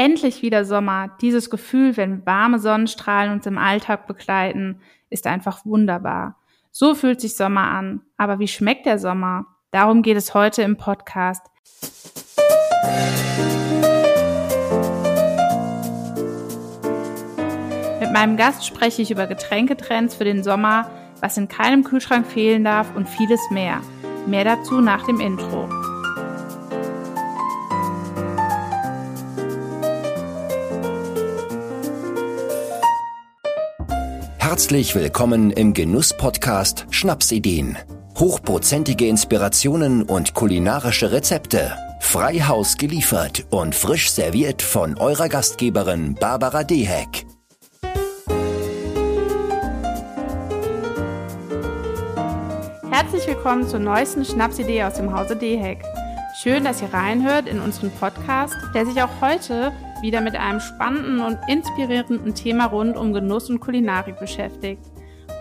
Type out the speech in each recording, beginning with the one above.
Endlich wieder Sommer. Dieses Gefühl, wenn warme Sonnenstrahlen uns im Alltag begleiten, ist einfach wunderbar. So fühlt sich Sommer an. Aber wie schmeckt der Sommer? Darum geht es heute im Podcast. Mit meinem Gast spreche ich über Getränketrends für den Sommer, was in keinem Kühlschrank fehlen darf und vieles mehr. Mehr dazu nach dem Intro. Herzlich willkommen im Genuss-Podcast Schnapsideen. Hochprozentige Inspirationen und kulinarische Rezepte. Freihaus geliefert und frisch serviert von eurer Gastgeberin Barbara Deheck. Herzlich willkommen zur neuesten Schnapsidee aus dem Hause Deheck. Schön, dass ihr reinhört in unseren Podcast, der sich auch heute wieder mit einem spannenden und inspirierenden Thema rund um Genuss und Kulinarik beschäftigt.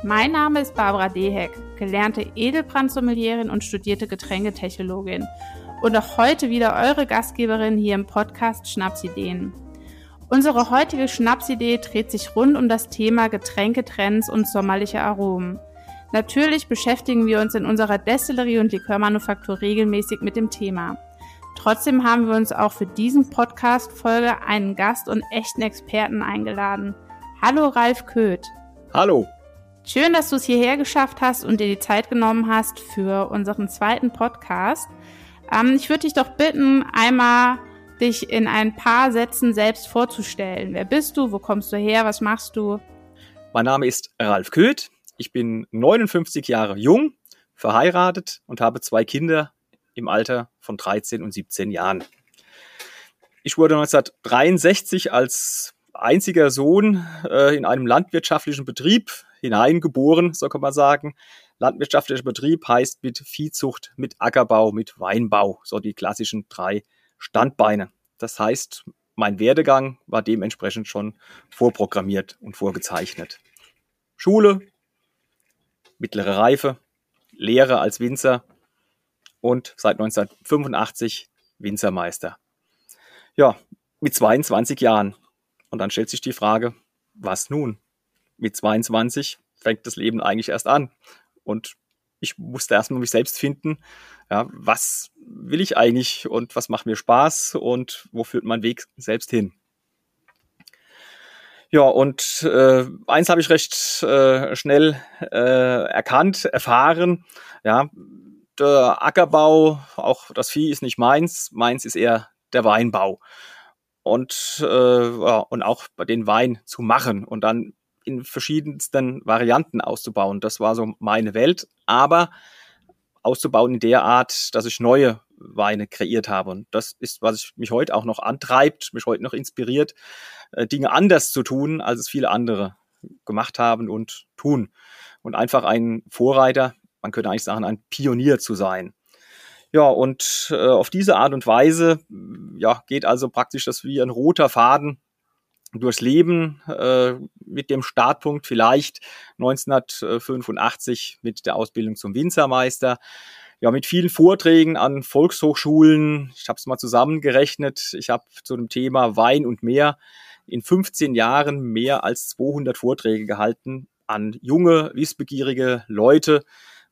Mein Name ist Barbara Deheck, gelernte Edelbrandsommelieren und studierte Getränketechologin und auch heute wieder eure Gastgeberin hier im Podcast Schnapsideen. Unsere heutige Schnapsidee dreht sich rund um das Thema Getränketrends und sommerliche Aromen. Natürlich beschäftigen wir uns in unserer Destillerie und Likörmanufaktur regelmäßig mit dem Thema. Trotzdem haben wir uns auch für diesen Podcast-Folge einen Gast und echten Experten eingeladen. Hallo Ralf Köth. Hallo. Schön, dass du es hierher geschafft hast und dir die Zeit genommen hast für unseren zweiten Podcast. Ähm, ich würde dich doch bitten, einmal dich in ein paar Sätzen selbst vorzustellen. Wer bist du? Wo kommst du her? Was machst du? Mein Name ist Ralf Köth. Ich bin 59 Jahre jung, verheiratet und habe zwei Kinder im Alter von 13 und 17 Jahren. Ich wurde 1963 als einziger Sohn äh, in einem landwirtschaftlichen Betrieb hineingeboren, so kann man sagen. Landwirtschaftlicher Betrieb heißt mit Viehzucht, mit Ackerbau, mit Weinbau, so die klassischen drei Standbeine. Das heißt, mein Werdegang war dementsprechend schon vorprogrammiert und vorgezeichnet. Schule, mittlere Reife, Lehre als Winzer, und seit 1985 Winzermeister. Ja, mit 22 Jahren. Und dann stellt sich die Frage, was nun? Mit 22 fängt das Leben eigentlich erst an. Und ich musste erstmal mich selbst finden. Ja, was will ich eigentlich und was macht mir Spaß und wo führt mein Weg selbst hin? Ja, und äh, eins habe ich recht äh, schnell äh, erkannt, erfahren. Ja, der Ackerbau, auch das Vieh ist nicht meins, meins ist eher der Weinbau. Und, äh, und auch den Wein zu machen und dann in verschiedensten Varianten auszubauen. Das war so meine Welt. Aber auszubauen in der Art, dass ich neue Weine kreiert habe. Und das ist, was mich heute auch noch antreibt, mich heute noch inspiriert, äh, Dinge anders zu tun, als es viele andere gemacht haben und tun. Und einfach ein Vorreiter man könnte eigentlich sagen, ein Pionier zu sein. Ja, und äh, auf diese Art und Weise ja, geht also praktisch das wie ein roter Faden durchs Leben äh, mit dem Startpunkt vielleicht 1985 mit der Ausbildung zum Winzermeister. Ja, mit vielen Vorträgen an Volkshochschulen. Ich habe es mal zusammengerechnet. Ich habe zu dem Thema Wein und Meer in 15 Jahren mehr als 200 Vorträge gehalten an junge, wissbegierige Leute,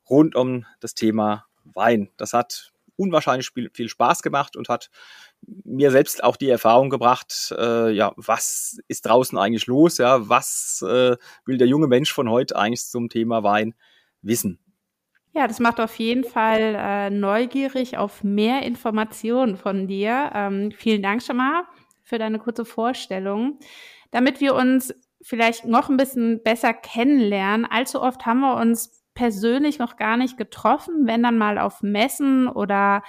rund um das Thema Wein. Das hat unwahrscheinlich viel Spaß gemacht und hat mir selbst auch die Erfahrung gebracht, äh, ja, was ist draußen eigentlich los, ja, was äh, will der junge Mensch von heute eigentlich zum Thema Wein wissen. Ja, das macht auf jeden Fall äh, neugierig auf mehr Informationen von dir. Ähm, vielen Dank schon mal für deine kurze Vorstellung. Damit wir uns vielleicht noch ein bisschen besser kennenlernen, allzu oft haben wir uns persönlich noch gar nicht getroffen, wenn dann mal auf Messen oder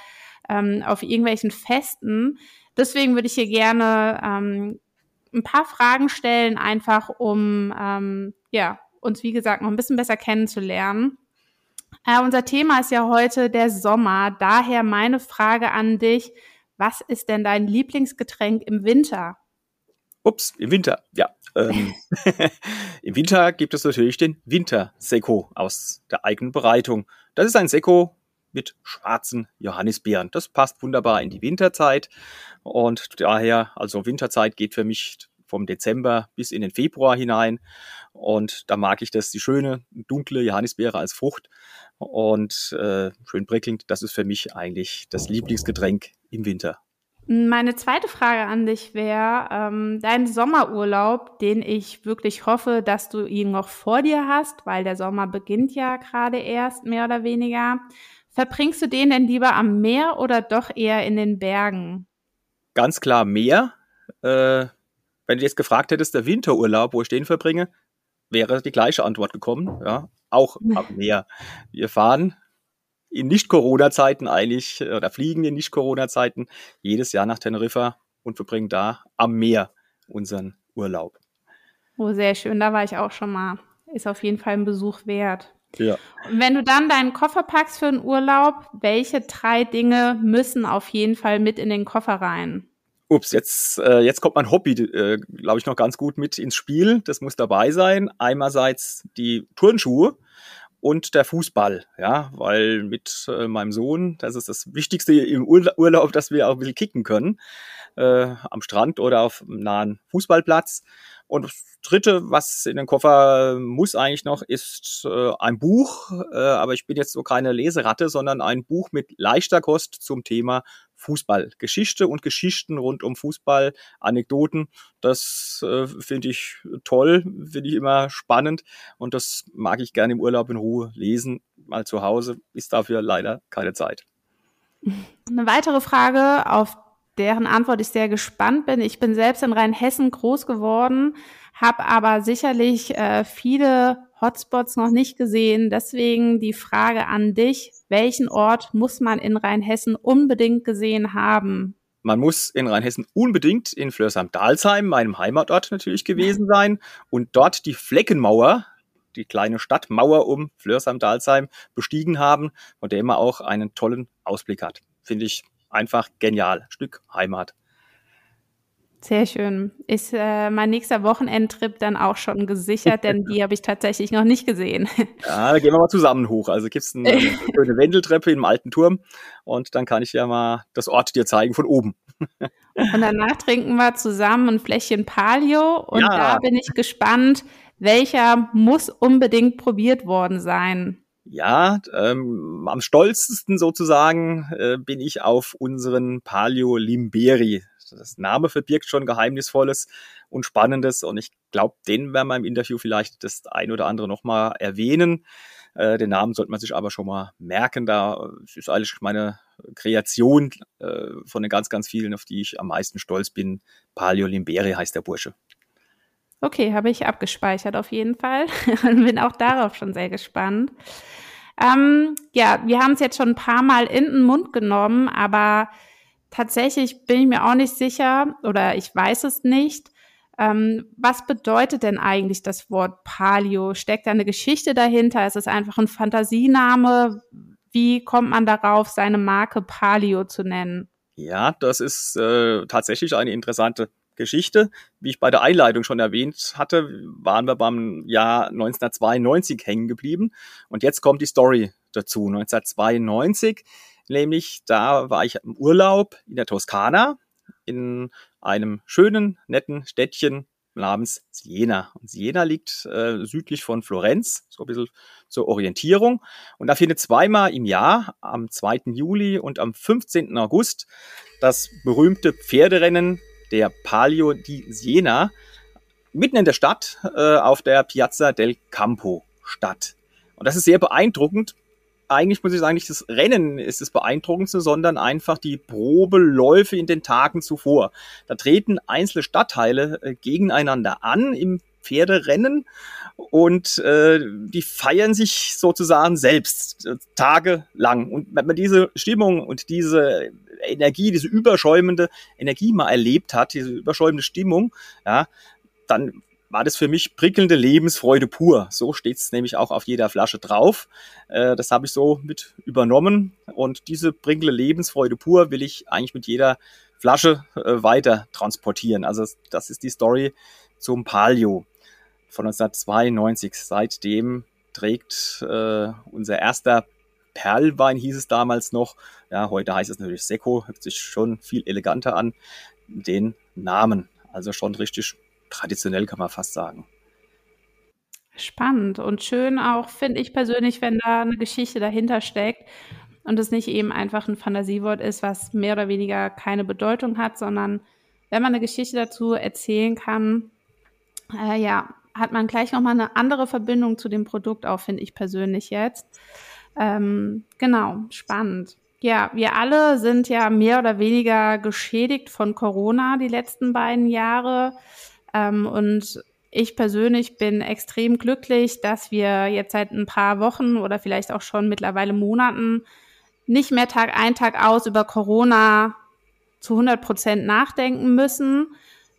ähm, auf irgendwelchen Festen. Deswegen würde ich hier gerne ähm, ein paar Fragen stellen, einfach um ähm, ja, uns, wie gesagt, noch ein bisschen besser kennenzulernen. Äh, unser Thema ist ja heute der Sommer. Daher meine Frage an dich. Was ist denn dein Lieblingsgetränk im Winter? Ups, im Winter, ja. Ähm, Im Winter gibt es natürlich den Wintersekko aus der eigenen Bereitung. Das ist ein Sekko, mit schwarzen Johannisbeeren. Das passt wunderbar in die Winterzeit und daher, also Winterzeit geht für mich vom Dezember bis in den Februar hinein und da mag ich das, die schöne, dunkle Johannisbeere als Frucht und äh, schön prickelnd. Das ist für mich eigentlich das Lieblingsgetränk im Winter. Meine zweite Frage an dich wäre, ähm, dein Sommerurlaub, den ich wirklich hoffe, dass du ihn noch vor dir hast, weil der Sommer beginnt ja gerade erst, mehr oder weniger. Verbringst du den denn lieber am Meer oder doch eher in den Bergen? Ganz klar Meer. Äh, wenn du jetzt gefragt hättest, der Winterurlaub, wo ich den verbringe, wäre die gleiche Antwort gekommen. Ja, auch am Meer. Wir fahren in Nicht-Corona-Zeiten eigentlich oder fliegen in Nicht-Corona-Zeiten jedes Jahr nach Teneriffa und verbringen da am Meer unseren Urlaub. Oh, sehr schön. Da war ich auch schon mal. Ist auf jeden Fall ein Besuch wert. Ja. Und wenn du dann deinen Koffer packst für einen Urlaub, welche drei Dinge müssen auf jeden Fall mit in den Koffer rein? Ups, jetzt, äh, jetzt kommt mein Hobby, äh, glaube ich, noch ganz gut mit ins Spiel. Das muss dabei sein. Einerseits die Turnschuhe und der Fußball, ja, weil mit äh, meinem Sohn, das ist das Wichtigste im Urlaub, dass wir auch ein bisschen kicken können, äh, am Strand oder auf einem nahen Fußballplatz. Und das Dritte, was in den Koffer muss eigentlich noch, ist äh, ein Buch, äh, aber ich bin jetzt so keine Leseratte, sondern ein Buch mit leichter Kost zum Thema Fußball. Geschichte und Geschichten rund um Fußball, Anekdoten, das äh, finde ich toll, finde ich immer spannend und das mag ich gerne im Urlaub in Ruhe lesen. Mal zu Hause ist dafür leider keine Zeit. Eine weitere Frage, auf deren Antwort ich sehr gespannt bin. Ich bin selbst in Rheinhessen groß geworden, habe aber sicherlich äh, viele Hotspots noch nicht gesehen. Deswegen die Frage an dich, welchen Ort muss man in Rheinhessen unbedingt gesehen haben? Man muss in Rheinhessen unbedingt in Flörsheim-Dalsheim, meinem Heimatort natürlich gewesen sein und dort die Fleckenmauer, die kleine Stadtmauer um Flörsheim-Dalsheim bestiegen haben, von der man auch einen tollen Ausblick hat. Finde ich einfach genial. Stück Heimat. Sehr schön. Ist äh, mein nächster Wochenendtrip dann auch schon gesichert, denn die habe ich tatsächlich noch nicht gesehen. Ja, da gehen wir mal zusammen hoch. Also gibt es eine schöne Wendeltreppe im alten Turm und dann kann ich ja mal das Ort dir zeigen von oben. Und danach trinken wir zusammen ein Fläschchen Palio und ja. da bin ich gespannt, welcher muss unbedingt probiert worden sein. Ja, ähm, am stolzesten sozusagen äh, bin ich auf unseren Palio Limberi. Das Name verbirgt schon Geheimnisvolles und Spannendes und ich glaube, den werden wir im Interview vielleicht das ein oder andere nochmal erwähnen. Äh, den Namen sollte man sich aber schon mal merken. Da ist eigentlich meine Kreation äh, von den ganz, ganz vielen, auf die ich am meisten stolz bin. Palio Limberi heißt der Bursche. Okay, habe ich abgespeichert auf jeden Fall und bin auch darauf schon sehr gespannt. Ähm, ja, wir haben es jetzt schon ein paar Mal in den Mund genommen, aber tatsächlich bin ich mir auch nicht sicher oder ich weiß es nicht. Ähm, was bedeutet denn eigentlich das Wort Palio? Steckt da eine Geschichte dahinter? Ist es einfach ein Fantasiename? Wie kommt man darauf, seine Marke Palio zu nennen? Ja, das ist äh, tatsächlich eine interessante Geschichte. Wie ich bei der Einleitung schon erwähnt hatte, waren wir beim Jahr 1992 hängen geblieben. Und jetzt kommt die Story dazu. 1992, nämlich da war ich im Urlaub in der Toskana in einem schönen, netten Städtchen namens Siena. Und Siena liegt äh, südlich von Florenz, so ein bisschen zur Orientierung. Und da findet zweimal im Jahr, am 2. Juli und am 15. August, das berühmte Pferderennen der Palio di Siena, mitten in der Stadt äh, auf der Piazza del Campo statt. Und das ist sehr beeindruckend. Eigentlich muss ich sagen, nicht das Rennen ist das Beeindruckendste, sondern einfach die Probeläufe in den Tagen zuvor. Da treten einzelne Stadtteile äh, gegeneinander an im Pferderennen und äh, die feiern sich sozusagen selbst äh, tagelang. Und wenn man diese Stimmung und diese Energie, diese überschäumende Energie mal erlebt hat, diese überschäumende Stimmung, ja, dann war das für mich prickelnde Lebensfreude pur. So steht es nämlich auch auf jeder Flasche drauf. Äh, das habe ich so mit übernommen. Und diese prickelnde Lebensfreude pur will ich eigentlich mit jeder Flasche äh, weiter transportieren. Also das ist die Story zum Palio von 1992. Seitdem trägt äh, unser erster Perlwein hieß es damals noch. Ja, heute heißt es natürlich Sekko, hört sich schon viel eleganter an, den Namen. Also schon richtig traditionell kann man fast sagen. Spannend und schön auch, finde ich persönlich, wenn da eine Geschichte dahinter steckt und es nicht eben einfach ein Fantasiewort ist, was mehr oder weniger keine Bedeutung hat, sondern wenn man eine Geschichte dazu erzählen kann, äh, ja, hat man gleich nochmal eine andere Verbindung zu dem Produkt auch, finde ich persönlich jetzt. Ähm, genau, spannend. Ja, wir alle sind ja mehr oder weniger geschädigt von Corona die letzten beiden Jahre. Ähm, und ich persönlich bin extrem glücklich, dass wir jetzt seit ein paar Wochen oder vielleicht auch schon mittlerweile Monaten nicht mehr Tag ein, Tag aus über Corona zu 100 Prozent nachdenken müssen,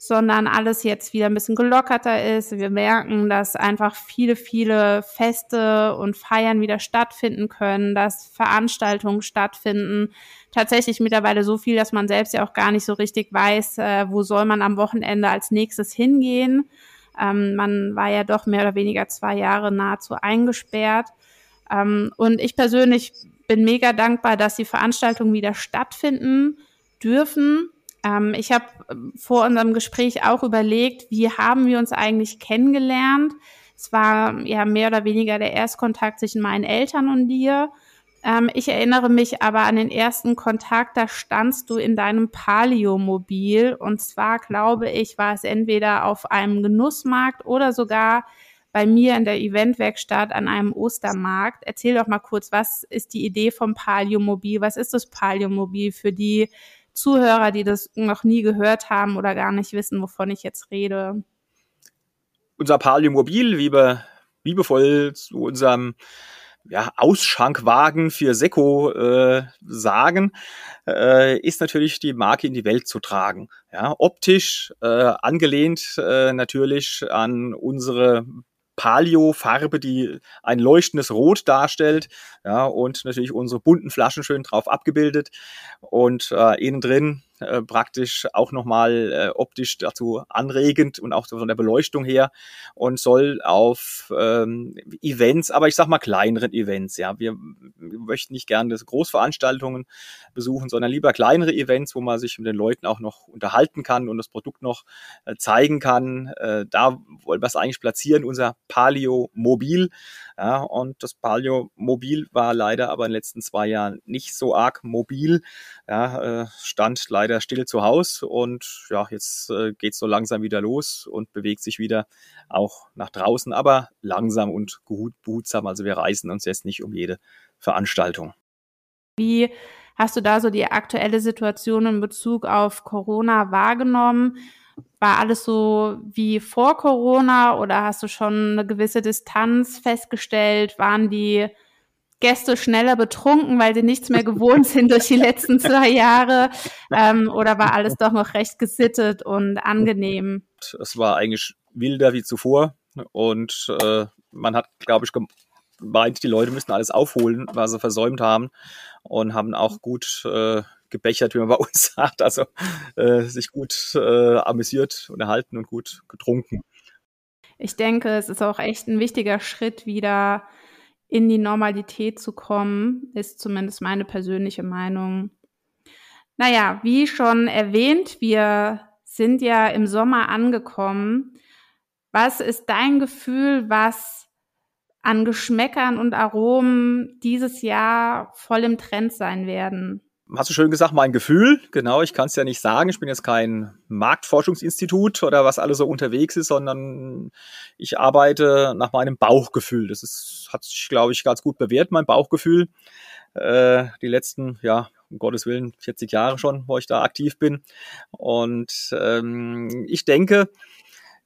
sondern alles jetzt wieder ein bisschen gelockerter ist. Wir merken, dass einfach viele, viele Feste und Feiern wieder stattfinden können, dass Veranstaltungen stattfinden. Tatsächlich mittlerweile so viel, dass man selbst ja auch gar nicht so richtig weiß, äh, wo soll man am Wochenende als nächstes hingehen. Ähm, man war ja doch mehr oder weniger zwei Jahre nahezu eingesperrt. Ähm, und ich persönlich bin mega dankbar, dass die Veranstaltungen wieder stattfinden dürfen ähm, ich habe ähm, vor unserem Gespräch auch überlegt, wie haben wir uns eigentlich kennengelernt? Es war ja mehr oder weniger der Erstkontakt zwischen meinen Eltern und dir. Ähm, ich erinnere mich aber an den ersten Kontakt, da standst du in deinem Palio-Mobil. Und zwar, glaube ich, war es entweder auf einem Genussmarkt oder sogar bei mir in der Eventwerkstatt an einem Ostermarkt. Erzähl doch mal kurz, was ist die Idee vom Palio-Mobil? Was ist das Palio-Mobil für die Zuhörer, die das noch nie gehört haben oder gar nicht wissen, wovon ich jetzt rede. Unser Paliomobil, wie wir liebevoll zu unserem ja, Ausschankwagen für Sekko äh, sagen, äh, ist natürlich die Marke in die Welt zu tragen. Ja, optisch äh, angelehnt äh, natürlich an unsere Palio-Farbe, die ein leuchtendes Rot darstellt. Ja, und natürlich unsere bunten Flaschen schön drauf abgebildet. Und äh, innen drin äh, praktisch auch nochmal äh, optisch dazu anregend und auch von der Beleuchtung her und soll auf ähm, Events, aber ich sag mal kleineren Events, ja. Wir, wir möchten nicht gerne Großveranstaltungen besuchen, sondern lieber kleinere Events, wo man sich mit den Leuten auch noch unterhalten kann und das Produkt noch äh, zeigen kann. Äh, da wollen wir es eigentlich platzieren, unser Palio Mobil. Ja, und das Palio Mobil war leider aber in den letzten zwei Jahren nicht so arg mobil. Ja, äh, stand leider still zu Hause und ja, jetzt äh, geht so langsam wieder los und bewegt sich wieder auch nach draußen, aber langsam und behutsam. Also wir reisen uns jetzt nicht um jede Veranstaltung. Wie hast du da so die aktuelle Situation in Bezug auf Corona wahrgenommen? War alles so wie vor Corona oder hast du schon eine gewisse Distanz festgestellt? Waren die Gäste schneller betrunken, weil sie nichts mehr gewohnt sind durch die letzten zwei Jahre? Ähm, oder war alles doch noch recht gesittet und angenehm? Es war eigentlich wilder wie zuvor und äh, man hat, glaube ich, gemeint, die Leute müssten alles aufholen, was sie versäumt haben und haben auch gut äh, gebechert, wie man bei uns sagt, also äh, sich gut äh, amüsiert und erhalten und gut getrunken. Ich denke, es ist auch echt ein wichtiger Schritt, wieder in die Normalität zu kommen, ist zumindest meine persönliche Meinung. Naja, wie schon erwähnt, wir sind ja im Sommer angekommen. Was ist dein Gefühl, was an Geschmäckern und Aromen dieses Jahr voll im Trend sein werden? Hast du schön gesagt, mein Gefühl. Genau, ich kann es ja nicht sagen. Ich bin jetzt kein Marktforschungsinstitut oder was alles so unterwegs ist, sondern ich arbeite nach meinem Bauchgefühl. Das ist, hat sich, glaube ich, ganz gut bewährt, mein Bauchgefühl. Äh, die letzten, ja, um Gottes Willen, 40 Jahre schon, wo ich da aktiv bin. Und ähm, ich denke,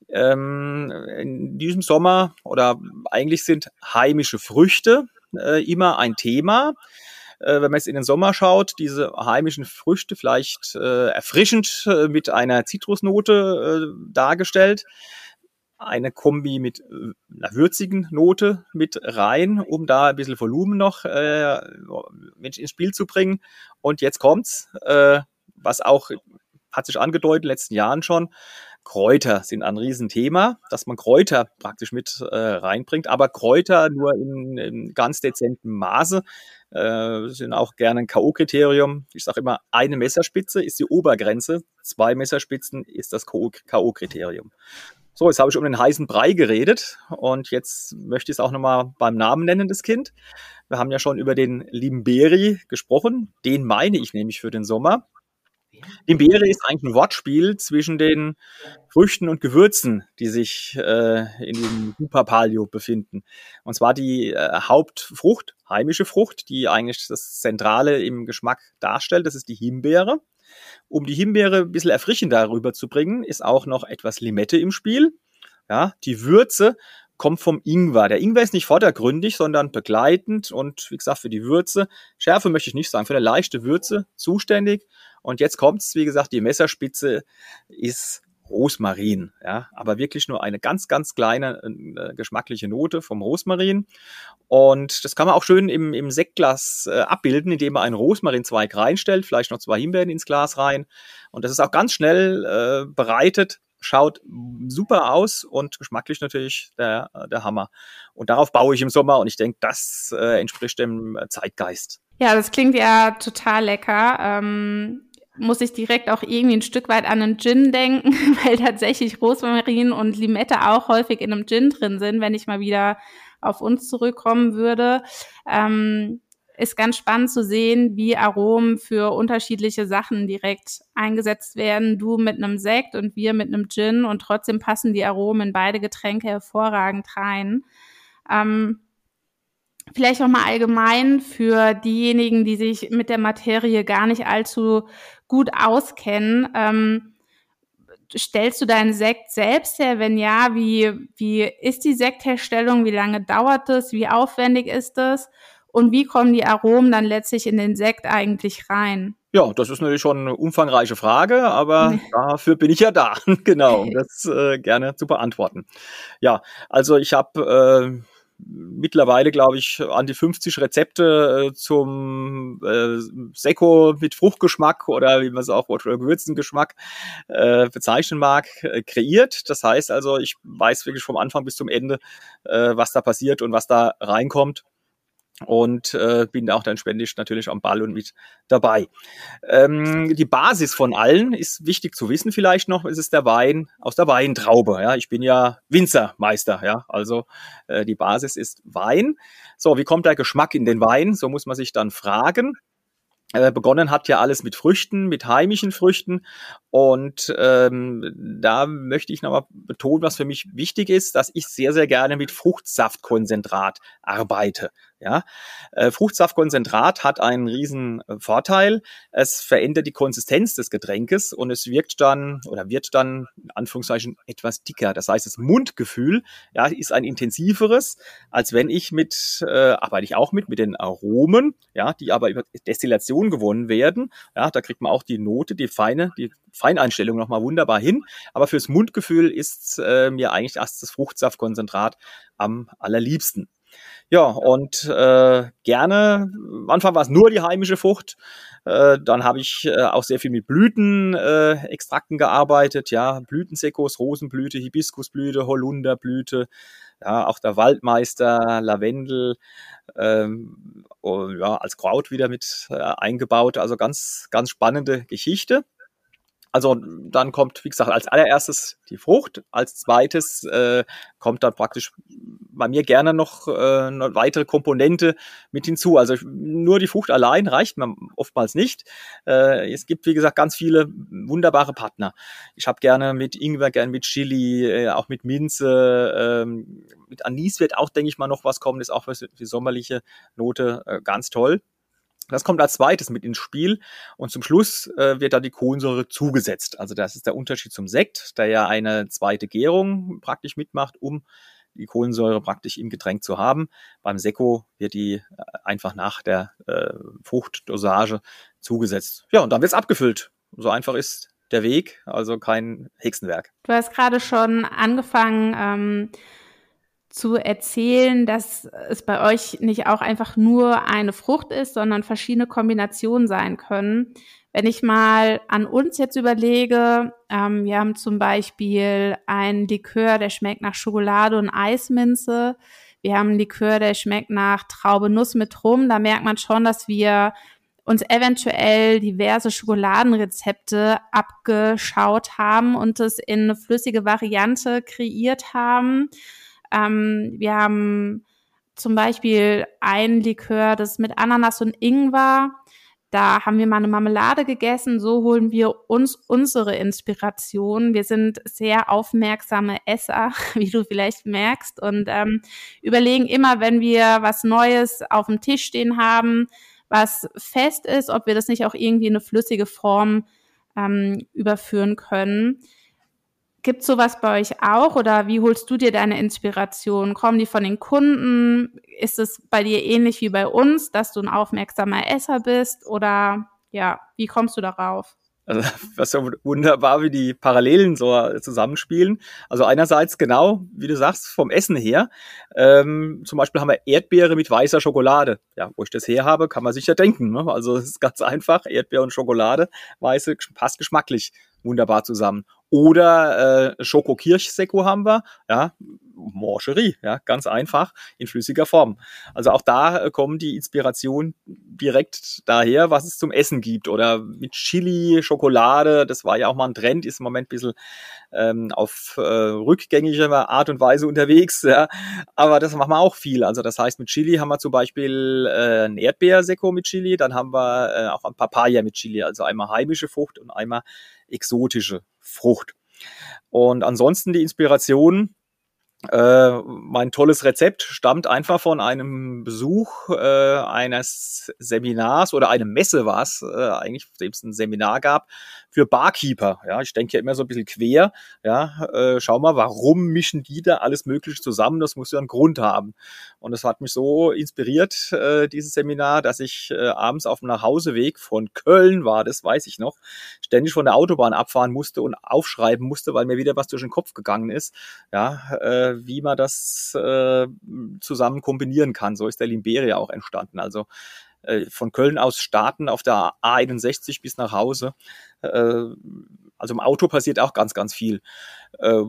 ähm, in diesem Sommer oder eigentlich sind heimische Früchte äh, immer ein Thema äh, wenn man jetzt in den Sommer schaut, diese heimischen Früchte vielleicht äh, erfrischend äh, mit einer Zitrusnote äh, dargestellt. Eine Kombi mit äh, einer würzigen Note mit rein, um da ein bisschen Volumen noch äh, ins Spiel zu bringen. Und jetzt kommt's, was auch hat sich angedeutet in den letzten Jahren schon. Kräuter sind ein Riesenthema, dass man Kräuter praktisch mit äh, reinbringt, aber Kräuter nur in, in ganz dezentem Maße äh, sind auch gerne ein K.O.-Kriterium. Ich sage immer, eine Messerspitze ist die Obergrenze, zwei Messerspitzen ist das K.O.-Kriterium. So, jetzt habe ich um den heißen Brei geredet und jetzt möchte ich es auch nochmal beim Namen nennen, das Kind. Wir haben ja schon über den Limberi gesprochen. Den meine ich nämlich für den Sommer. Himbeere ist eigentlich ein Wortspiel zwischen den Früchten und Gewürzen, die sich äh, in dem Hyperpalio befinden. Und zwar die äh, Hauptfrucht, heimische Frucht, die eigentlich das Zentrale im Geschmack darstellt, das ist die Himbeere. Um die Himbeere ein bisschen erfrischender rüberzubringen, ist auch noch etwas Limette im Spiel. Ja, die Würze kommt vom Ingwer. Der Ingwer ist nicht vordergründig, sondern begleitend und wie gesagt für die Würze, Schärfe möchte ich nicht sagen, für eine leichte Würze zuständig. Und jetzt kommt's, wie gesagt, die Messerspitze ist Rosmarin, ja, aber wirklich nur eine ganz, ganz kleine äh, geschmackliche Note vom Rosmarin. Und das kann man auch schön im, im Sektglas äh, abbilden, indem man einen Rosmarinzweig reinstellt, vielleicht noch zwei Himbeeren ins Glas rein. Und das ist auch ganz schnell äh, bereitet schaut super aus und geschmacklich natürlich der, der Hammer. Und darauf baue ich im Sommer und ich denke, das äh, entspricht dem Zeitgeist. Ja, das klingt ja total lecker. Ähm, muss ich direkt auch irgendwie ein Stück weit an einen Gin denken, weil tatsächlich Rosmarin und Limette auch häufig in einem Gin drin sind, wenn ich mal wieder auf uns zurückkommen würde. Ähm, ist ganz spannend zu sehen, wie Aromen für unterschiedliche Sachen direkt eingesetzt werden. Du mit einem Sekt und wir mit einem Gin und trotzdem passen die Aromen in beide Getränke hervorragend rein. Ähm, vielleicht auch mal allgemein für diejenigen, die sich mit der Materie gar nicht allzu gut auskennen. Ähm, stellst du deinen Sekt selbst her? Wenn ja, wie, wie ist die Sektherstellung? Wie lange dauert es? Wie aufwendig ist es? Und wie kommen die Aromen dann letztlich in den Sekt eigentlich rein? Ja, das ist natürlich schon eine umfangreiche Frage, aber dafür bin ich ja da, genau, um das äh, gerne zu beantworten. Ja, also ich habe äh, mittlerweile, glaube ich, an die 50 Rezepte äh, zum äh, Sekko mit Fruchtgeschmack oder wie man es auch oder Gewürzengeschmack äh, bezeichnen mag, äh, kreiert. Das heißt also, ich weiß wirklich vom Anfang bis zum Ende, äh, was da passiert und was da reinkommt und äh, bin auch dann spendisch natürlich am Ball und mit dabei. Ähm, die Basis von allen ist wichtig zu wissen vielleicht noch, ist es der Wein aus der Weintraube. Ja, ich bin ja Winzermeister, ja, also äh, die Basis ist Wein. So, wie kommt der Geschmack in den Wein? So muss man sich dann fragen. Äh, begonnen hat ja alles mit Früchten, mit heimischen Früchten. Und ähm, da möchte ich nochmal betonen, was für mich wichtig ist, dass ich sehr, sehr gerne mit Fruchtsaftkonzentrat arbeite. Ja, äh, Fruchtsaftkonzentrat hat einen riesen äh, Vorteil. Es verändert die Konsistenz des Getränkes und es wirkt dann oder wird dann in Anführungszeichen etwas dicker. Das heißt, das Mundgefühl ja, ist ein intensiveres, als wenn ich mit, äh, arbeite ich auch mit, mit den Aromen, ja, die aber über Destillation gewonnen werden. Ja, da kriegt man auch die Note, die feine, die Feineinstellung nochmal wunderbar hin. Aber fürs Mundgefühl ist äh, mir eigentlich erst das Fruchtsaftkonzentrat am allerliebsten. Ja, und äh, gerne, am Anfang war es nur die heimische Frucht. Äh, dann habe ich äh, auch sehr viel mit Blütenextrakten äh, gearbeitet, ja, Blütensekos, Rosenblüte, Hibiskusblüte, Holunderblüte, ja, auch der Waldmeister, Lavendel, ähm, oh, ja, als Kraut wieder mit äh, eingebaut. Also ganz, ganz spannende Geschichte. Also dann kommt, wie gesagt, als allererstes die Frucht, als zweites äh, kommt dann praktisch bei mir gerne noch äh, eine weitere Komponente mit hinzu. Also nur die Frucht allein reicht mir oftmals nicht. Äh, es gibt, wie gesagt, ganz viele wunderbare Partner. Ich habe gerne mit Ingwer, gerne mit Chili, äh, auch mit Minze, ähm, mit Anis wird auch, denke ich mal, noch was kommen. ist auch für die sommerliche Note äh, ganz toll. Das kommt als zweites mit ins Spiel und zum Schluss äh, wird da die Kohlensäure zugesetzt. Also das ist der Unterschied zum Sekt, der ja eine zweite Gärung praktisch mitmacht, um die Kohlensäure praktisch im Getränk zu haben. Beim Sekko wird die äh, einfach nach der äh, Fruchtdosage zugesetzt. Ja, und dann wird's abgefüllt. So einfach ist der Weg, also kein Hexenwerk. Du hast gerade schon angefangen, ähm, zu erzählen, dass es bei euch nicht auch einfach nur eine Frucht ist, sondern verschiedene Kombinationen sein können. Wenn ich mal an uns jetzt überlege, ähm, wir haben zum Beispiel einen Likör, der schmeckt nach Schokolade und Eisminze. Wir haben einen Likör, der schmeckt nach Traube Nuss mit Rum. Da merkt man schon, dass wir uns eventuell diverse Schokoladenrezepte abgeschaut haben und es in eine flüssige Variante kreiert haben. Ähm, wir haben zum Beispiel ein Likör, das mit Ananas und Ingwer da haben wir mal eine Marmelade gegessen. So holen wir uns unsere Inspiration. Wir sind sehr aufmerksame Esser, wie du vielleicht merkst, und ähm, überlegen immer, wenn wir was Neues auf dem Tisch stehen haben, was fest ist, ob wir das nicht auch irgendwie in eine flüssige Form ähm, überführen können. Gibt sowas bei euch auch oder wie holst du dir deine Inspiration? Kommen die von den Kunden? Ist es bei dir ähnlich wie bei uns, dass du ein aufmerksamer Esser bist oder ja, wie kommst du darauf? Also, was so wunderbar, wie die Parallelen so zusammenspielen. Also einerseits genau, wie du sagst, vom Essen her. Ähm, zum Beispiel haben wir Erdbeere mit weißer Schokolade. Ja, wo ich das her habe, kann man sich ja denken. Ne? Also es ist ganz einfach. Erdbeere und Schokolade, weiße, passt geschmacklich wunderbar zusammen. Oder äh, Schoko-Kirschseko haben wir, ja, Morcherie, ja, ganz einfach in flüssiger Form. Also auch da äh, kommen die Inspirationen direkt daher, was es zum Essen gibt. Oder mit Chili, Schokolade, das war ja auch mal ein Trend, ist im Moment ein bisschen ähm, auf äh, rückgängige Art und Weise unterwegs. Ja. Aber das machen wir auch viel. Also das heißt, mit Chili haben wir zum Beispiel äh, ein Erdbeerseko mit Chili, dann haben wir äh, auch ein Papaya mit Chili, also einmal heimische Frucht und einmal exotische Frucht. Und ansonsten die Inspiration, äh, mein tolles Rezept stammt einfach von einem Besuch äh, eines Seminars oder eine Messe war es, äh, eigentlich, dem es ein Seminar gab für Barkeeper. Ja, ich denke ja immer so ein bisschen quer. Ja, äh, schau mal, warum mischen die da alles Mögliche zusammen? Das muss ja einen Grund haben. Und es hat mich so inspiriert, äh, dieses Seminar, dass ich äh, abends auf dem Nachhauseweg von Köln war, das weiß ich noch, ständig von der Autobahn abfahren musste und aufschreiben musste, weil mir wieder was durch den Kopf gegangen ist. Ja, äh, wie man das äh, zusammen kombinieren kann. So ist der Limberia auch entstanden. Also äh, von Köln aus starten auf der A61 bis nach Hause. Äh, also im Auto passiert auch ganz, ganz viel. Äh,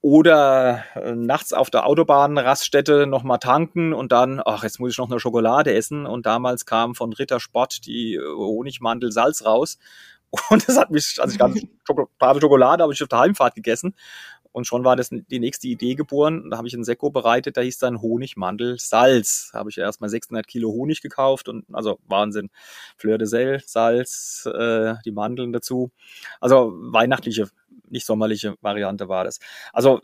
oder äh, nachts auf der Autobahnraststätte nochmal tanken und dann, ach, jetzt muss ich noch eine Schokolade essen. Und damals kam von Ritter Sport die Honigmandel Salz raus. Und das hat mich, also ich habe Schokolade, habe ich auf der Heimfahrt gegessen. Und schon war das die nächste Idee geboren. Da habe ich einen Sekko bereitet, da hieß dann Honig, Mandel, Salz. Da habe ich erstmal 600 Kilo Honig gekauft und also Wahnsinn. Fleur de Sel, Salz, äh, die Mandeln dazu. Also weihnachtliche, nicht sommerliche Variante war das. Also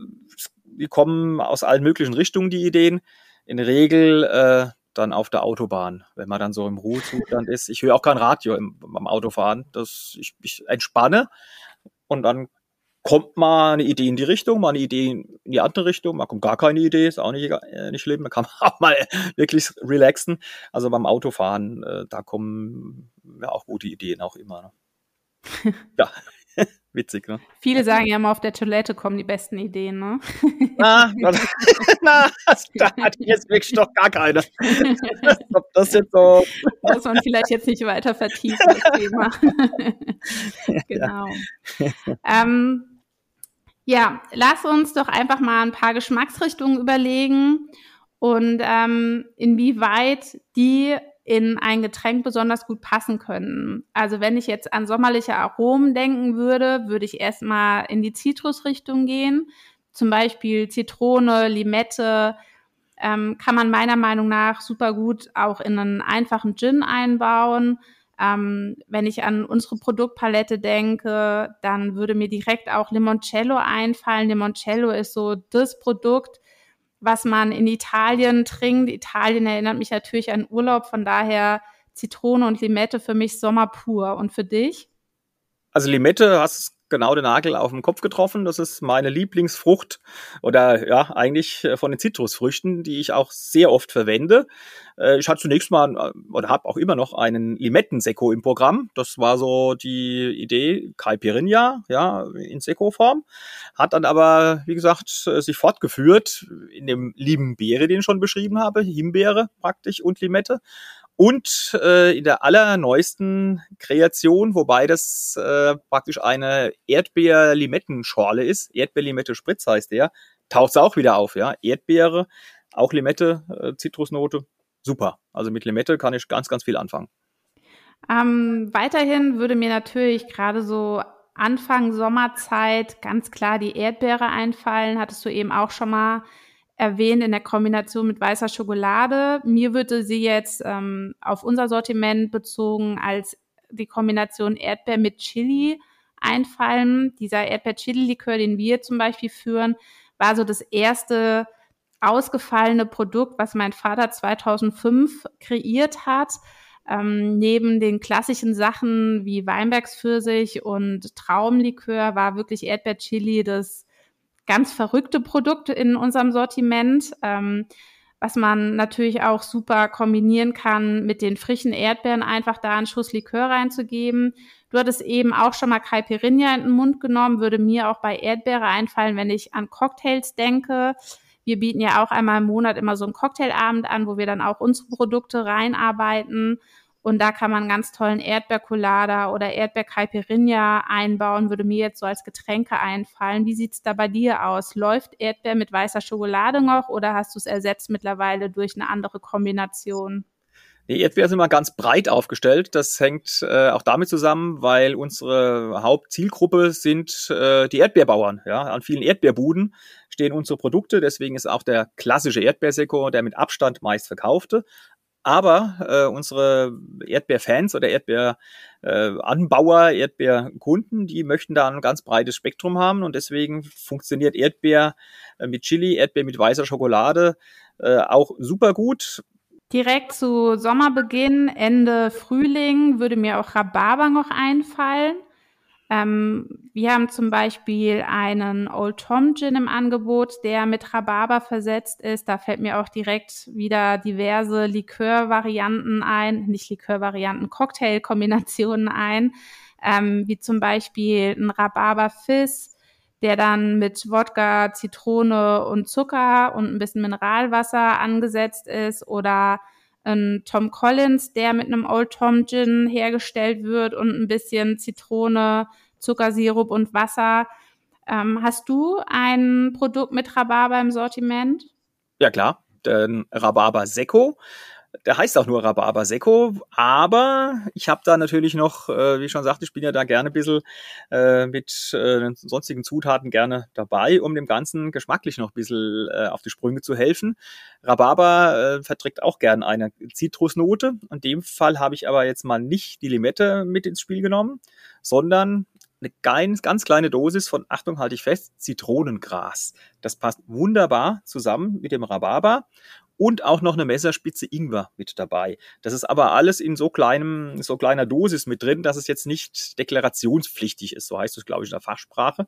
die kommen aus allen möglichen Richtungen, die Ideen. In der Regel äh, dann auf der Autobahn, wenn man dann so im Ruhezustand ist. Ich höre auch kein Radio im, beim Autofahren. Das, ich, ich entspanne und dann kommt mal eine Idee in die Richtung, mal eine Idee in die andere Richtung, mal kommt gar keine Idee, ist auch nicht, äh, nicht schlimm, man kann auch mal wirklich relaxen. Also beim Autofahren, äh, da kommen ja auch gute Ideen auch immer. Ne? ja. Witzig, ne? Viele sagen ja immer, auf der Toilette kommen die besten Ideen, ne? Na, na da hatte ich jetzt wirklich doch gar keine. Ob das jetzt so. Muss man vielleicht jetzt nicht weiter vertiefen, das Thema. genau. Ja. Ähm, ja, lass uns doch einfach mal ein paar Geschmacksrichtungen überlegen und ähm, inwieweit die in ein Getränk besonders gut passen können. Also wenn ich jetzt an sommerliche Aromen denken würde, würde ich erstmal in die Zitrusrichtung gehen. Zum Beispiel Zitrone, Limette, ähm, kann man meiner Meinung nach super gut auch in einen einfachen Gin einbauen. Ähm, wenn ich an unsere Produktpalette denke, dann würde mir direkt auch Limoncello einfallen. Limoncello ist so das Produkt, was man in Italien trinkt. Italien erinnert mich natürlich an Urlaub, von daher Zitrone und Limette für mich Sommer pur. Und für dich? Also Limette hast genau den Nagel auf den Kopf getroffen. Das ist meine Lieblingsfrucht oder ja, eigentlich äh, von den Zitrusfrüchten, die ich auch sehr oft verwende. Äh, ich hatte zunächst mal äh, oder habe auch immer noch einen Limettensekko im Programm. Das war so die Idee, Caipirinha, ja, in Sekko-Form. Hat dann aber, wie gesagt, sich fortgeführt in dem lieben Beere, den ich schon beschrieben habe, Himbeere praktisch und Limette. Und äh, in der allerneuesten Kreation, wobei das äh, praktisch eine Erdbeer-Limettenschorle ist, Erdbeer-Limette-Spritz heißt der, taucht es auch wieder auf, ja. Erdbeere, auch Limette, äh, Zitrusnote, super. Also mit Limette kann ich ganz, ganz viel anfangen. Ähm, weiterhin würde mir natürlich gerade so Anfang Sommerzeit ganz klar die Erdbeere einfallen. Hattest du eben auch schon mal erwähnt in der Kombination mit weißer Schokolade. Mir würde sie jetzt ähm, auf unser Sortiment bezogen als die Kombination Erdbeer mit Chili einfallen. Dieser Erdbeer-Chili-Likör, den wir zum Beispiel führen, war so das erste ausgefallene Produkt, was mein Vater 2005 kreiert hat. Ähm, neben den klassischen Sachen wie Weinbergspfirsich und Traumlikör war wirklich Erdbeerchili das ganz verrückte Produkt in unserem Sortiment, ähm, was man natürlich auch super kombinieren kann mit den frischen Erdbeeren, einfach da einen Schuss Likör reinzugeben. Du hattest eben auch schon mal Caipirinha in den Mund genommen, würde mir auch bei Erdbeere einfallen, wenn ich an Cocktails denke. Wir bieten ja auch einmal im Monat immer so einen Cocktailabend an, wo wir dann auch unsere Produkte reinarbeiten. Und da kann man ganz tollen Erdbeercolada oder Erdbeercaipirinha einbauen, würde mir jetzt so als Getränke einfallen. Wie sieht's da bei dir aus? Läuft Erdbeer mit weißer Schokolade noch oder hast du es ersetzt mittlerweile durch eine andere Kombination? Die Erdbeer sind immer ganz breit aufgestellt. Das hängt äh, auch damit zusammen, weil unsere Hauptzielgruppe sind äh, die Erdbeerbauern. Ja, an vielen Erdbeerbuden stehen unsere Produkte. Deswegen ist auch der klassische Erdbeersekor der mit Abstand meist verkaufte. Aber äh, unsere Erdbeerfans oder Erdbeeranbauer, äh, Erdbeerkunden, die möchten da ein ganz breites Spektrum haben und deswegen funktioniert Erdbeer äh, mit Chili, Erdbeer mit weißer Schokolade äh, auch super gut. Direkt zu Sommerbeginn, Ende Frühling würde mir auch Rhabarber noch einfallen. Ähm, wir haben zum Beispiel einen Old Tom Gin im Angebot, der mit Rhabarber versetzt ist. Da fällt mir auch direkt wieder diverse Likörvarianten ein, nicht Likörvarianten, Cocktailkombinationen ein, ähm, wie zum Beispiel ein Rhabarber Fizz der dann mit Wodka, Zitrone und Zucker und ein bisschen Mineralwasser angesetzt ist oder ein Tom Collins, der mit einem Old Tom Gin hergestellt wird und ein bisschen Zitrone, Zuckersirup und Wasser. Ähm, hast du ein Produkt mit Rhabarber im Sortiment? Ja klar, den Rhabarber Secco der heißt auch nur Rhabarber Secco, aber ich habe da natürlich noch, äh, wie ich schon sagte, ich bin ja da gerne ein bisschen äh, mit äh, sonstigen Zutaten gerne dabei, um dem Ganzen geschmacklich noch ein bisschen äh, auf die Sprünge zu helfen. Rhabarber äh, verträgt auch gern eine Zitrusnote. In dem Fall habe ich aber jetzt mal nicht die Limette mit ins Spiel genommen, sondern eine ganz, ganz kleine Dosis von, Achtung, halte ich fest, Zitronengras. Das passt wunderbar zusammen mit dem Rhabarber und auch noch eine Messerspitze Ingwer mit dabei. Das ist aber alles in so kleinem, so kleiner Dosis mit drin, dass es jetzt nicht deklarationspflichtig ist. So heißt es, glaube ich, in der Fachsprache.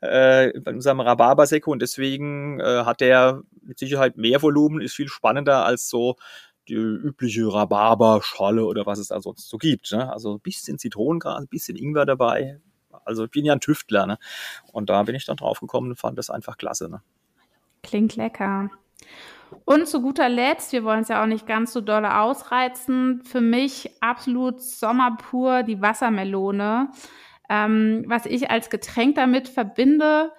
Äh, bei unserem Rhabarbersekko und deswegen äh, hat der mit Sicherheit mehr Volumen, ist viel spannender als so die übliche Rhabarberschale oder was es da sonst so gibt. Ne? Also ein bisschen Zitronengras, ein bisschen Ingwer dabei. Also ich bin ja ein Tüftler, ne? Und da bin ich dann drauf gekommen und fand das einfach klasse. Ne? Klingt lecker. Und zu guter Letzt, wir wollen es ja auch nicht ganz so dolle ausreizen, für mich absolut sommerpur die Wassermelone. Ähm, was ich als Getränk damit verbinde,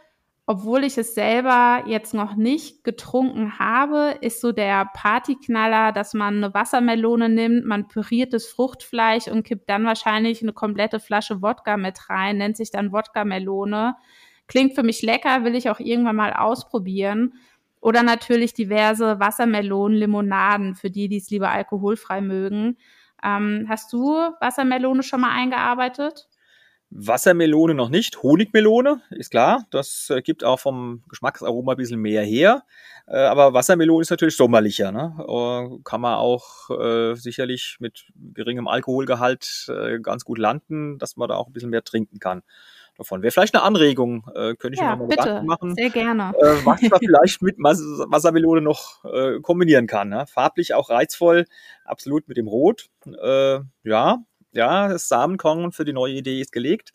obwohl ich es selber jetzt noch nicht getrunken habe, ist so der Partyknaller, dass man eine Wassermelone nimmt, man püriert das Fruchtfleisch und kippt dann wahrscheinlich eine komplette Flasche Wodka mit rein, nennt sich dann Wodka-Melone. Klingt für mich lecker, will ich auch irgendwann mal ausprobieren. Oder natürlich diverse Wassermelonen, Limonaden, für die, die es lieber alkoholfrei mögen. Ähm, hast du Wassermelone schon mal eingearbeitet? Wassermelone noch nicht, Honigmelone, ist klar. Das äh, gibt auch vom Geschmacksaroma ein bisschen mehr her. Äh, aber Wassermelone ist natürlich sommerlicher. Ne? Äh, kann man auch äh, sicherlich mit geringem Alkoholgehalt äh, ganz gut landen, dass man da auch ein bisschen mehr trinken kann davon. Wäre vielleicht eine Anregung, äh, könnte ich ja, mir mal bitte. machen. Sehr gerne. Äh, was man vielleicht mit Wassermelone noch äh, kombinieren kann. Ne? Farblich auch reizvoll, absolut mit dem Rot. Äh, ja, ja, das Samenkorn für die neue Idee ist gelegt.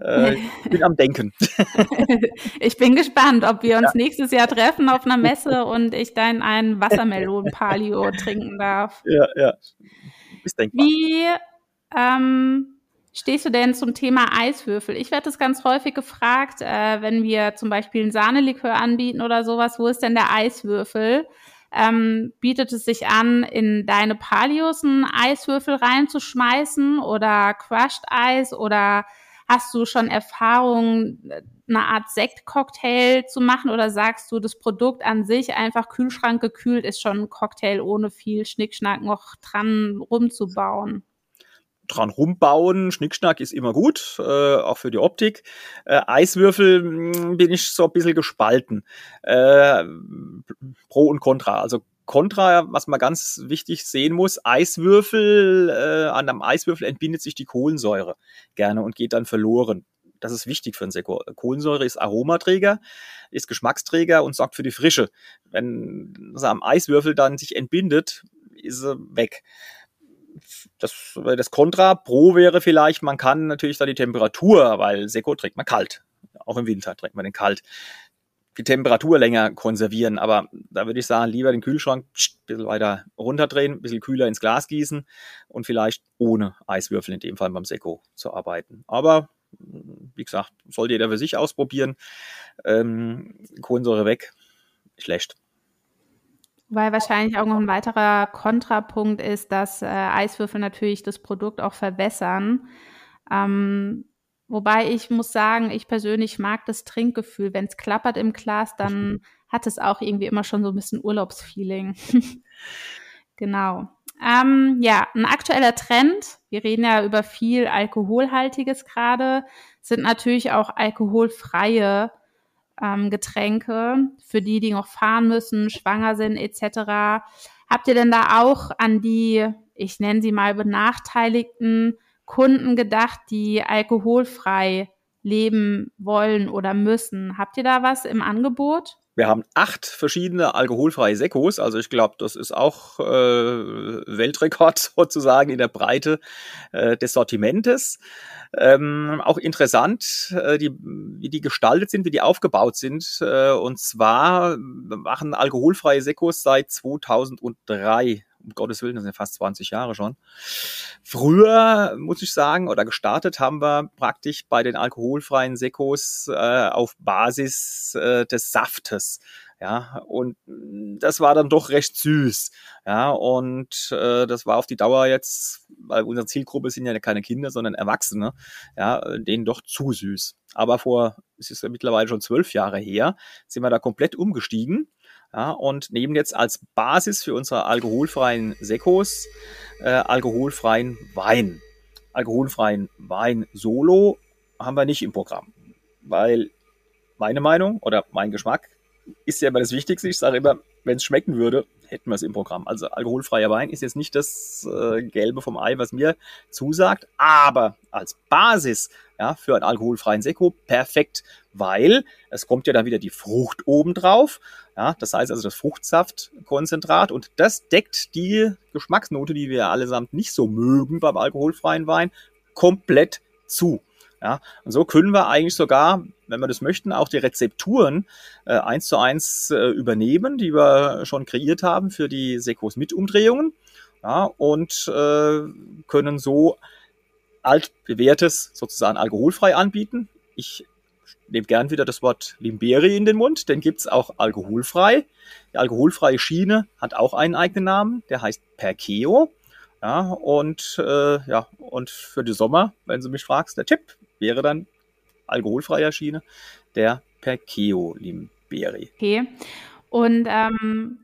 Äh, ich bin am Denken. ich bin gespannt, ob wir uns ja. nächstes Jahr treffen auf einer Messe und ich dann einen Wassermelonen-Palio trinken darf. Ja, ja. Ist denkbar. Wie ähm, stehst du denn zum Thema Eiswürfel? Ich werde das ganz häufig gefragt, äh, wenn wir zum Beispiel ein Sahnelikör anbieten oder sowas, wo ist denn der Eiswürfel? Ähm, bietet es sich an, in deine Palios einen Eiswürfel reinzuschmeißen oder Crushed Eis oder hast du schon Erfahrung, eine Art Sektcocktail zu machen oder sagst du, das Produkt an sich einfach Kühlschrank gekühlt ist schon ein Cocktail ohne viel Schnickschnack noch dran rumzubauen? Dran rumbauen. Schnickschnack ist immer gut, äh, auch für die Optik. Äh, Eiswürfel mh, hm, bin ich so ein bisschen gespalten. Äh, Pro und Contra. Also Contra, was man ganz wichtig sehen muss, Eiswürfel, äh, an einem Eiswürfel entbindet sich die Kohlensäure gerne und geht dann verloren. Das ist wichtig für ein Seko. Kohlensäure ist Aromaträger, ist Geschmacksträger und sorgt für die Frische. Wenn es am Eiswürfel dann sich entbindet, ist sie weg das, das Kontra Pro wäre vielleicht, man kann natürlich da die Temperatur, weil Seko trägt man kalt. Auch im Winter trägt man den kalt. Die Temperatur länger konservieren, aber da würde ich sagen, lieber den Kühlschrank ein bisschen weiter runterdrehen, ein bisschen kühler ins Glas gießen und vielleicht ohne Eiswürfel in dem Fall beim Seko zu arbeiten. Aber wie gesagt, sollte jeder für sich ausprobieren. Ähm, Kohlensäure weg, schlecht. Weil wahrscheinlich auch noch ein weiterer Kontrapunkt ist, dass äh, Eiswürfel natürlich das Produkt auch verbessern. Ähm, wobei ich muss sagen, ich persönlich mag das Trinkgefühl. Wenn es klappert im Glas, dann hat es auch irgendwie immer schon so ein bisschen Urlaubsfeeling. genau. Ähm, ja, ein aktueller Trend, wir reden ja über viel Alkoholhaltiges gerade, sind natürlich auch alkoholfreie ähm, Getränke für die, die noch fahren müssen, schwanger sind etc. Habt ihr denn da auch an die, ich nenne sie mal benachteiligten Kunden gedacht, die alkoholfrei leben wollen oder müssen? Habt ihr da was im Angebot? Wir haben acht verschiedene alkoholfreie Sekos. Also ich glaube, das ist auch äh, Weltrekord sozusagen in der Breite äh, des Sortimentes. Ähm, auch interessant, äh, die, wie die gestaltet sind, wie die aufgebaut sind. Äh, und zwar machen alkoholfreie Sekos seit 2003 um Gottes Willen, das sind ja fast 20 Jahre schon. Früher, muss ich sagen, oder gestartet haben wir praktisch bei den alkoholfreien Sekos äh, auf Basis äh, des Saftes. Ja, und das war dann doch recht süß. Ja, und äh, das war auf die Dauer jetzt, weil unsere Zielgruppe sind ja keine Kinder, sondern Erwachsene, ja, denen doch zu süß. Aber vor, es ist ja mittlerweile schon zwölf Jahre her, sind wir da komplett umgestiegen ja, und nehmen jetzt als Basis für unsere alkoholfreien Sekos äh, alkoholfreien Wein. Alkoholfreien Wein solo haben wir nicht im Programm, weil meine Meinung oder mein Geschmack ist ja immer das Wichtigste. Ich sage immer, wenn es schmecken würde, hätten wir es im Programm. Also alkoholfreier Wein ist jetzt nicht das äh, Gelbe vom Ei, was mir zusagt, aber als Basis ja, für einen alkoholfreien Seko perfekt, weil es kommt ja dann wieder die Frucht obendrauf. Ja, das heißt also das Fruchtsaftkonzentrat und das deckt die Geschmacksnote, die wir allesamt nicht so mögen beim alkoholfreien Wein, komplett zu. Ja, und so können wir eigentlich sogar, wenn wir das möchten, auch die Rezepturen äh, eins zu eins äh, übernehmen, die wir schon kreiert haben für die Sekos mit Umdrehungen. Ja, und äh, können so altbewährtes sozusagen alkoholfrei anbieten. Ich nehme gern wieder das Wort Limberi in den Mund, den gibt's auch alkoholfrei. Die alkoholfreie Schiene hat auch einen eigenen Namen, der heißt Perkeo. Ja, und äh, ja, und für den Sommer, wenn du mich fragst, der Tipp wäre dann alkoholfreier Schiene der Perkeo Limberi. Okay. Und ähm,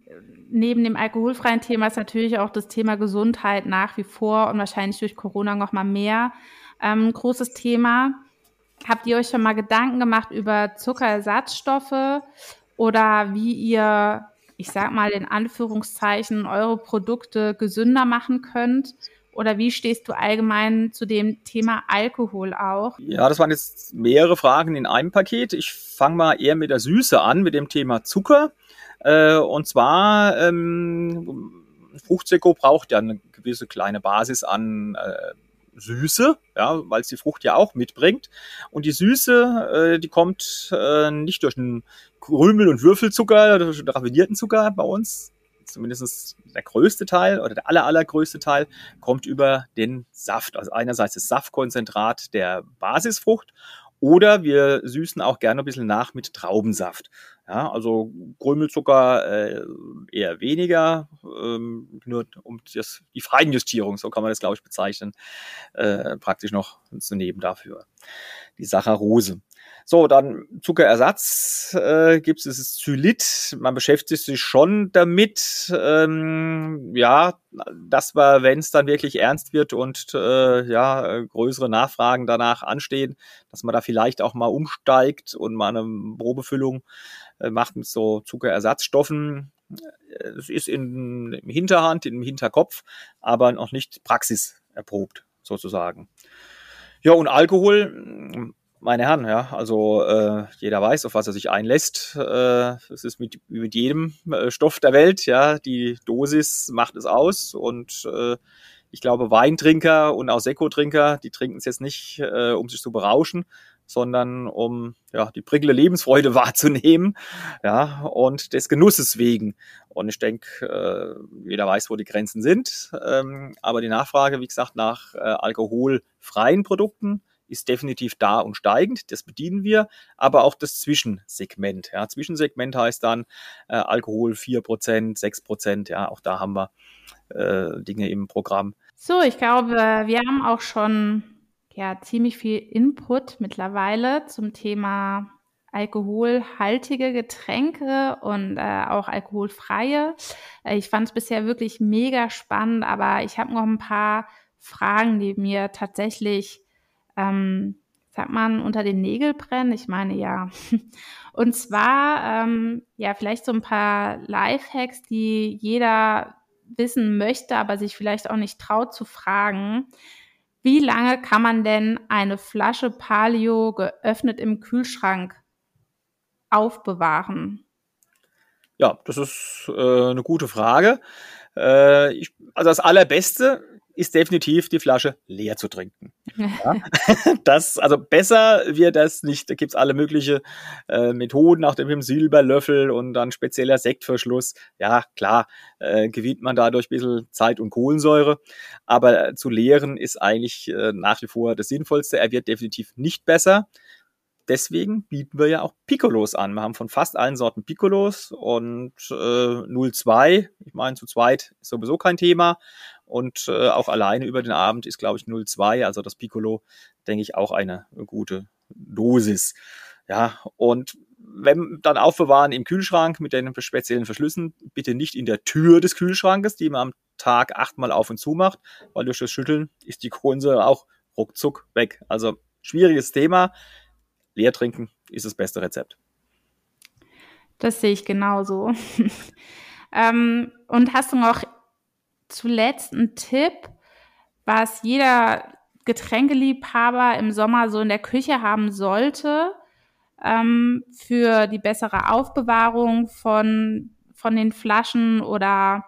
neben dem alkoholfreien Thema ist natürlich auch das Thema Gesundheit nach wie vor und wahrscheinlich durch Corona noch mal mehr ähm, großes Thema. Habt ihr euch schon mal Gedanken gemacht über Zuckerersatzstoffe oder wie ihr, ich sag mal in Anführungszeichen, eure Produkte gesünder machen könnt? Oder wie stehst du allgemein zu dem Thema Alkohol auch? Ja, das waren jetzt mehrere Fragen in einem Paket. Ich fange mal eher mit der Süße an, mit dem Thema Zucker. Äh, und zwar, ähm, Fruchtsäcko braucht ja eine gewisse kleine Basis an äh, Süße, ja, weil es die Frucht ja auch mitbringt. Und die Süße, äh, die kommt äh, nicht durch einen Krümel- und Würfelzucker, durch einen raffinierten Zucker bei uns, zumindest der größte Teil oder der aller, allergrößte Teil, kommt über den Saft. Also einerseits das Saftkonzentrat der Basisfrucht oder wir süßen auch gerne ein bisschen nach mit Traubensaft. Ja, also Grümelzucker äh, eher weniger, ähm, nur um das, die Feinjustierung, so kann man das, glaube ich, bezeichnen, äh, praktisch noch zu nehmen dafür. Die Saccharose. So, dann Zuckerersatz äh, gibt es, das Zylit. Man beschäftigt sich schon damit, ähm, ja, dass wir, wenn es dann wirklich ernst wird und äh, ja, größere Nachfragen danach anstehen, dass man da vielleicht auch mal umsteigt und mal eine Probefüllung macht mit so Zuckerersatzstoffen. Es ist in, im Hinterhand, im Hinterkopf, aber noch nicht praxiserprobt sozusagen. Ja, und Alkohol meine Herren, ja, also äh, jeder weiß, auf was er sich einlässt. Äh, es ist mit, mit jedem äh, Stoff der Welt, ja, die Dosis macht es aus und äh, ich glaube, Weintrinker und auch Sekotrinker, die trinken es jetzt nicht, äh, um sich zu berauschen, sondern um ja, die prickelnde Lebensfreude wahrzunehmen, ja, und des Genusses wegen. Und ich denke, äh, jeder weiß, wo die Grenzen sind. Ähm, aber die Nachfrage, wie gesagt, nach äh, alkoholfreien Produkten, ist definitiv da und steigend. Das bedienen wir, aber auch das Zwischensegment. Ja, Zwischensegment heißt dann äh, Alkohol 4%, 6%. Ja, auch da haben wir Dinge im Programm. So, ich glaube, wir haben auch schon ja, ziemlich viel Input mittlerweile zum Thema alkoholhaltige Getränke und äh, auch alkoholfreie. Äh, ich fand es bisher wirklich mega spannend, aber ich habe noch ein paar Fragen, die mir tatsächlich ähm, sagt man, unter den Nägel brennen? Ich meine ja. Und zwar, ähm, ja, vielleicht so ein paar Lifehacks, die jeder wissen möchte, aber sich vielleicht auch nicht traut zu fragen. Wie lange kann man denn eine Flasche Palio geöffnet im Kühlschrank aufbewahren? Ja, das ist äh, eine gute Frage. Äh, ich, also das Allerbeste ist definitiv die Flasche leer zu trinken. Ja? das, also besser wird das nicht. Da gibt's alle mögliche äh, Methoden, auch dem Silberlöffel und dann spezieller Sektverschluss. Ja, klar, äh, gewinnt man dadurch ein bisschen Zeit und Kohlensäure. Aber zu leeren ist eigentlich äh, nach wie vor das Sinnvollste. Er wird definitiv nicht besser deswegen bieten wir ja auch Piccolos an. Wir haben von fast allen Sorten Piccolos und äh, 0,2, ich meine zu zweit ist sowieso kein Thema und äh, auch alleine über den Abend ist glaube ich 0,2, also das Piccolo denke ich auch eine gute Dosis. Ja, und wenn dann aufbewahren im Kühlschrank mit den speziellen Verschlüssen, bitte nicht in der Tür des Kühlschrankes, die man am Tag achtmal auf und zu macht, weil durch das Schütteln ist die Kohlensäure auch ruckzuck weg. Also schwieriges Thema leer trinken ist das beste Rezept. Das sehe ich genauso. ähm, und hast du noch zuletzt einen Tipp, was jeder Getränkeliebhaber im Sommer so in der Küche haben sollte ähm, für die bessere Aufbewahrung von, von den Flaschen oder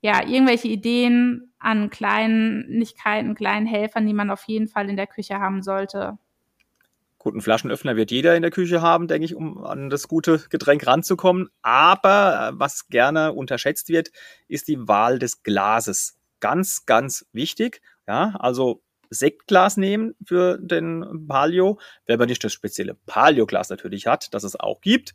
ja, irgendwelche Ideen an Kleinigkeiten, kleinen Helfern, die man auf jeden Fall in der Küche haben sollte? Guten Flaschenöffner wird jeder in der Küche haben, denke ich, um an das gute Getränk ranzukommen. Aber äh, was gerne unterschätzt wird, ist die Wahl des Glases. Ganz, ganz wichtig. Ja, also Sektglas nehmen für den Palio, wenn man nicht das spezielle Palio-Glas natürlich hat, das es auch gibt.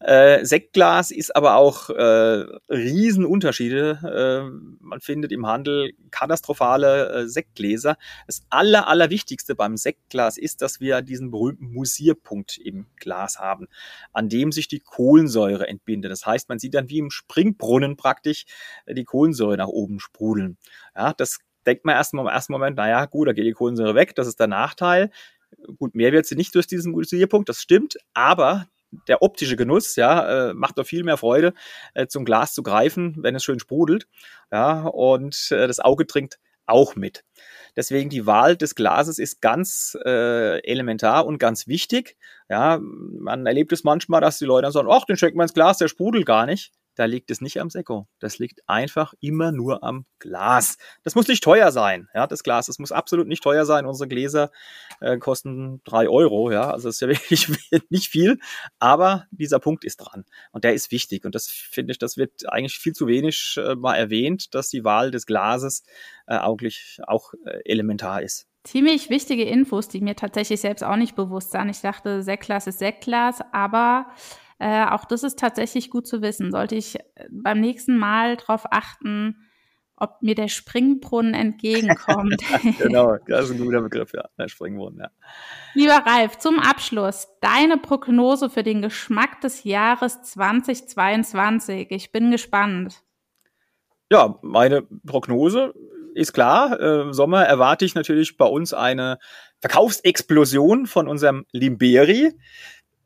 Äh, Sektglas ist aber auch äh, Riesenunterschiede. Äh, man findet im Handel katastrophale äh, Sektgläser. Das aller, allerwichtigste beim Sektglas ist, dass wir diesen berühmten Musierpunkt im Glas haben, an dem sich die Kohlensäure entbindet. Das heißt, man sieht dann wie im Springbrunnen praktisch äh, die Kohlensäure nach oben sprudeln. Ja, das denkt man erstmal im ersten Moment, naja, gut, da geht die Kohlensäure weg, das ist der Nachteil. Gut, mehr wird sie nicht durch diesen Isolierpunkt, das stimmt, aber der optische Genuss, ja, äh, macht doch viel mehr Freude, äh, zum Glas zu greifen, wenn es schön sprudelt, ja, und äh, das Auge trinkt auch mit. Deswegen die Wahl des Glases ist ganz äh, elementar und ganz wichtig. Ja, man erlebt es manchmal, dass die Leute dann sagen, ach, den schenken wir ins Glas, der sprudelt gar nicht da liegt es nicht am Sekko. Das liegt einfach immer nur am Glas. Das muss nicht teuer sein, ja, das Glas. Das muss absolut nicht teuer sein. Unsere Gläser äh, kosten drei Euro, ja, also das ist ja wirklich nicht viel, aber dieser Punkt ist dran und der ist wichtig und das finde ich, das wird eigentlich viel zu wenig äh, mal erwähnt, dass die Wahl des Glases äh, eigentlich auch äh, elementar ist. Ziemlich wichtige Infos, die mir tatsächlich selbst auch nicht bewusst waren. Ich dachte, Sektglas ist Sektglas, aber äh, auch das ist tatsächlich gut zu wissen. Sollte ich äh, beim nächsten Mal darauf achten, ob mir der Springbrunnen entgegenkommt. genau, das ist ein guter Begriff, ja, der Springbrunnen, ja. Lieber Ralf, zum Abschluss, deine Prognose für den Geschmack des Jahres 2022. Ich bin gespannt. Ja, meine Prognose ist klar. Äh, Sommer erwarte ich natürlich bei uns eine Verkaufsexplosion von unserem Limberi.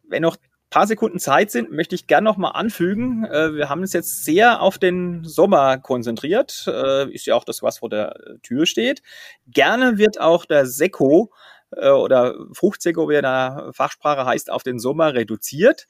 Wenn noch paar Sekunden Zeit sind, möchte ich gerne noch mal anfügen. Äh, wir haben uns jetzt sehr auf den Sommer konzentriert. Äh, ist ja auch das, was vor der Tür steht. Gerne wird auch der Sekko äh, oder Fruchtsekko, wie er in der Fachsprache heißt, auf den Sommer reduziert.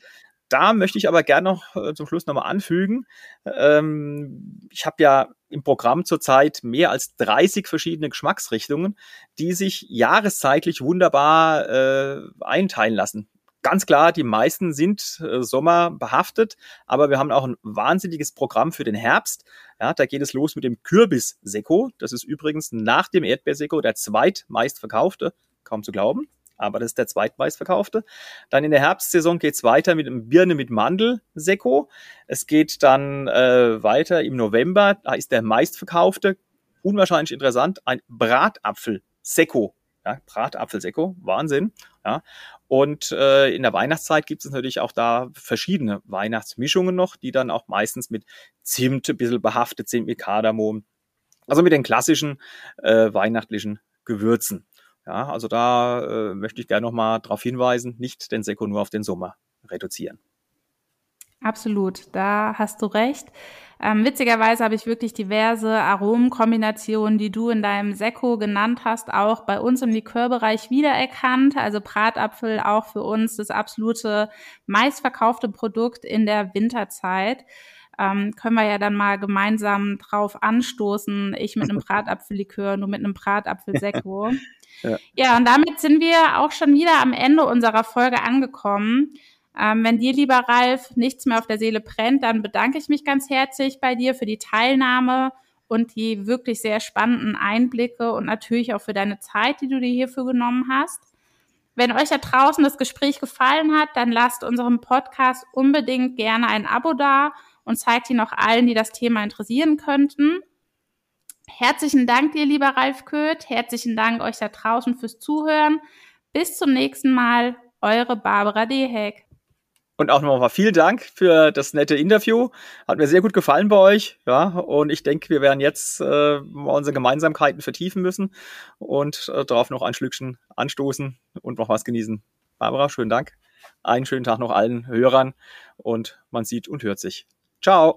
Da möchte ich aber gerne noch äh, zum Schluss nochmal anfügen. Ähm, ich habe ja im Programm zurzeit mehr als 30 verschiedene Geschmacksrichtungen, die sich jahreszeitlich wunderbar äh, einteilen lassen ganz klar, die meisten sind äh, Sommer behaftet, aber wir haben auch ein wahnsinniges Programm für den Herbst. Ja, da geht es los mit dem Kürbis-Sekko. Das ist übrigens nach dem Erdbeersekko der zweitmeistverkaufte, kaum zu glauben, aber das ist der zweitmeistverkaufte. Dann in der Herbstsaison geht's weiter mit einem Birne mit Mandel-Sekko. Es geht dann äh, weiter im November, da ist der meistverkaufte, unwahrscheinlich interessant, ein Bratapfel-Sekko. Ja, Bratapfelsekko, Wahnsinn. Ja. Und äh, in der Weihnachtszeit gibt es natürlich auch da verschiedene Weihnachtsmischungen noch, die dann auch meistens mit Zimt ein bisschen behaftet sind, mit Kardamom. Also mit den klassischen äh, weihnachtlichen Gewürzen. Ja, also da äh, möchte ich gerne nochmal darauf hinweisen, nicht den Sekko nur auf den Sommer reduzieren. Absolut, da hast du recht. Ähm, witzigerweise habe ich wirklich diverse Aromenkombinationen, die du in deinem Sekko genannt hast, auch bei uns im Likörbereich wiedererkannt. Also Bratapfel auch für uns das absolute meistverkaufte Produkt in der Winterzeit. Ähm, können wir ja dann mal gemeinsam drauf anstoßen. Ich mit einem Bratapfellikör, du mit einem Bratapfelsekko. ja. ja, und damit sind wir auch schon wieder am Ende unserer Folge angekommen. Ähm, wenn dir, lieber Ralf, nichts mehr auf der Seele brennt, dann bedanke ich mich ganz herzlich bei dir für die Teilnahme und die wirklich sehr spannenden Einblicke und natürlich auch für deine Zeit, die du dir hierfür genommen hast. Wenn euch da draußen das Gespräch gefallen hat, dann lasst unserem Podcast unbedingt gerne ein Abo da und zeigt ihn auch allen, die das Thema interessieren könnten. Herzlichen Dank dir, lieber Ralf Köth. Herzlichen Dank euch da draußen fürs Zuhören. Bis zum nächsten Mal. Eure Barbara Deheck. Und auch nochmal vielen Dank für das nette Interview. Hat mir sehr gut gefallen bei euch. Ja, und ich denke, wir werden jetzt äh, unsere Gemeinsamkeiten vertiefen müssen und äh, darauf noch ein Schlückchen anstoßen und noch was genießen. Barbara, schönen Dank. Einen schönen Tag noch allen Hörern und man sieht und hört sich. Ciao.